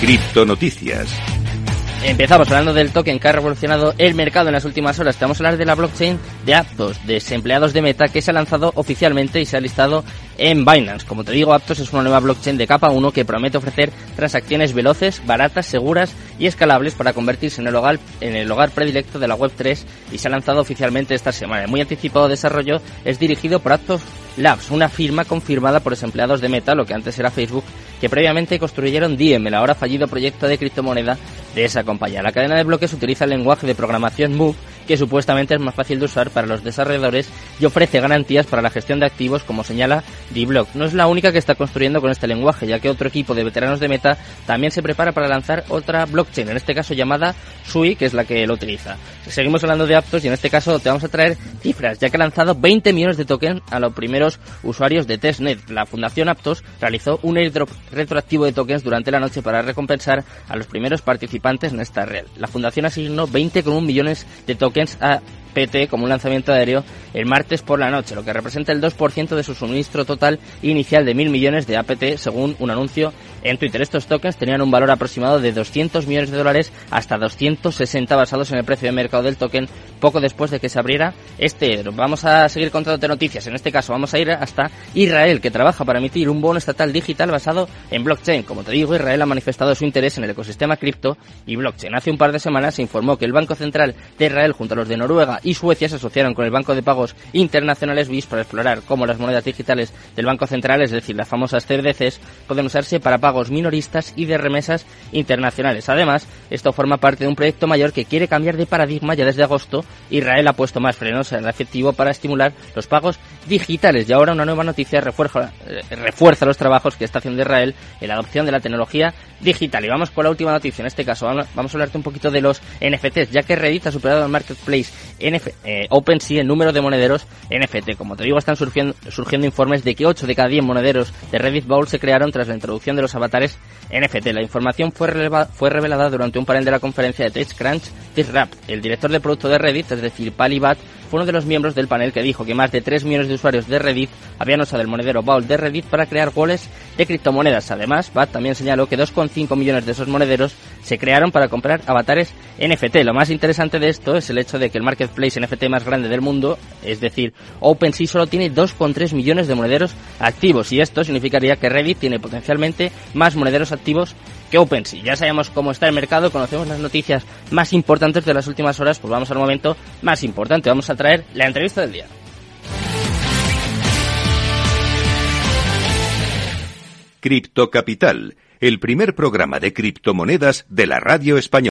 Criptonoticias. Empezamos hablando del token que ha revolucionado el mercado en las últimas horas. Te vamos a hablar de la blockchain de Aptos, desempleados de Meta, que se ha lanzado oficialmente y se ha listado en Binance. Como te digo, Aptos es una nueva blockchain de capa 1 que promete ofrecer transacciones veloces, baratas, seguras y escalables para convertirse en el hogar, en el hogar predilecto de la Web3 y se ha lanzado oficialmente esta semana. El muy anticipado desarrollo es dirigido por Aptos Labs, una firma confirmada por desempleados de Meta, lo que antes era Facebook, que previamente construyeron Diem, el ahora fallido proyecto de criptomoneda de. La cadena de bloques utiliza el lenguaje de programación Move, que supuestamente es más fácil de usar para los desarrolladores y ofrece garantías para la gestión de activos, como señala D-Block. No es la única que está construyendo con este lenguaje, ya que otro equipo de veteranos de Meta también se prepara para lanzar otra blockchain, en este caso llamada Sui, que es la que lo utiliza. Seguimos hablando de Aptos y en este caso te vamos a traer cifras, ya que ha lanzado 20 millones de tokens a los primeros usuarios de testnet. La Fundación Aptos realizó un airdrop retroactivo de tokens durante la noche para recompensar a los primeros participantes en esta red. La fundación asignó 20,1 millones de tokens a PT como un lanzamiento aéreo el martes por la noche, lo que representa el 2% de su suministro total inicial de mil millones de APT, según un anuncio en Twitter. Estos tokens tenían un valor aproximado de 200 millones de dólares hasta 260 basados en el precio de mercado del token poco después de que se abriera este. Vamos a seguir contándote noticias. En este caso vamos a ir hasta Israel, que trabaja para emitir un bono estatal digital basado en blockchain. Como te digo, Israel ha manifestado su interés en el ecosistema cripto y blockchain. Hace un par de semanas se informó que el Banco Central de Israel junto a los de Noruega y Suecia se asociaron con el Banco de Pagos Internacionales BIS para explorar cómo las monedas digitales del Banco Central, es decir, las famosas CBDCs, pueden usarse para pagos minoristas y de remesas internacionales. Además, esto forma parte de un proyecto mayor que quiere cambiar de paradigma ya desde agosto. Israel ha puesto más frenos al efectivo para estimular los pagos digitales y ahora una nueva noticia refuerza, eh, refuerza los trabajos que está haciendo Israel en la adopción de la tecnología digital. Y vamos con la última noticia, en este caso vamos a hablarte un poquito de los NFTs, ya que Reddit ha superado el marketplace NF, eh, OpenSea el número de monederos NFT. Como te digo, están surgiendo, informes de que 8 de cada 10 monederos de Reddit Bowl se crearon tras la introducción de los avatares NFT. La información fue, fue revelada durante un panel de la conferencia de TechCrunch Disrupt. El director de producto de Reddit, es decir, Palibat, fue uno de los miembros del panel que dijo que más de 3 millones de usuarios de Reddit habían usado el monedero Bowl de Reddit para crear wallets de criptomonedas. Además, Bat también señaló que 2,5 millones de esos monederos se crearon para comprar avatares NFT. Lo más interesante de esto es el hecho de que el marketplace NFT más grande del mundo, es decir, OpenSea, solo tiene 2,3 millones de monederos activos y esto significaría que Reddit tiene potencialmente más monederos activos que OpenSea. Ya sabemos cómo está el mercado, conocemos las noticias más importantes de las últimas horas, pues vamos al momento más importante. Vamos a traer la entrevista del día. Cripto Capital, el primer programa de criptomonedas de la radio española.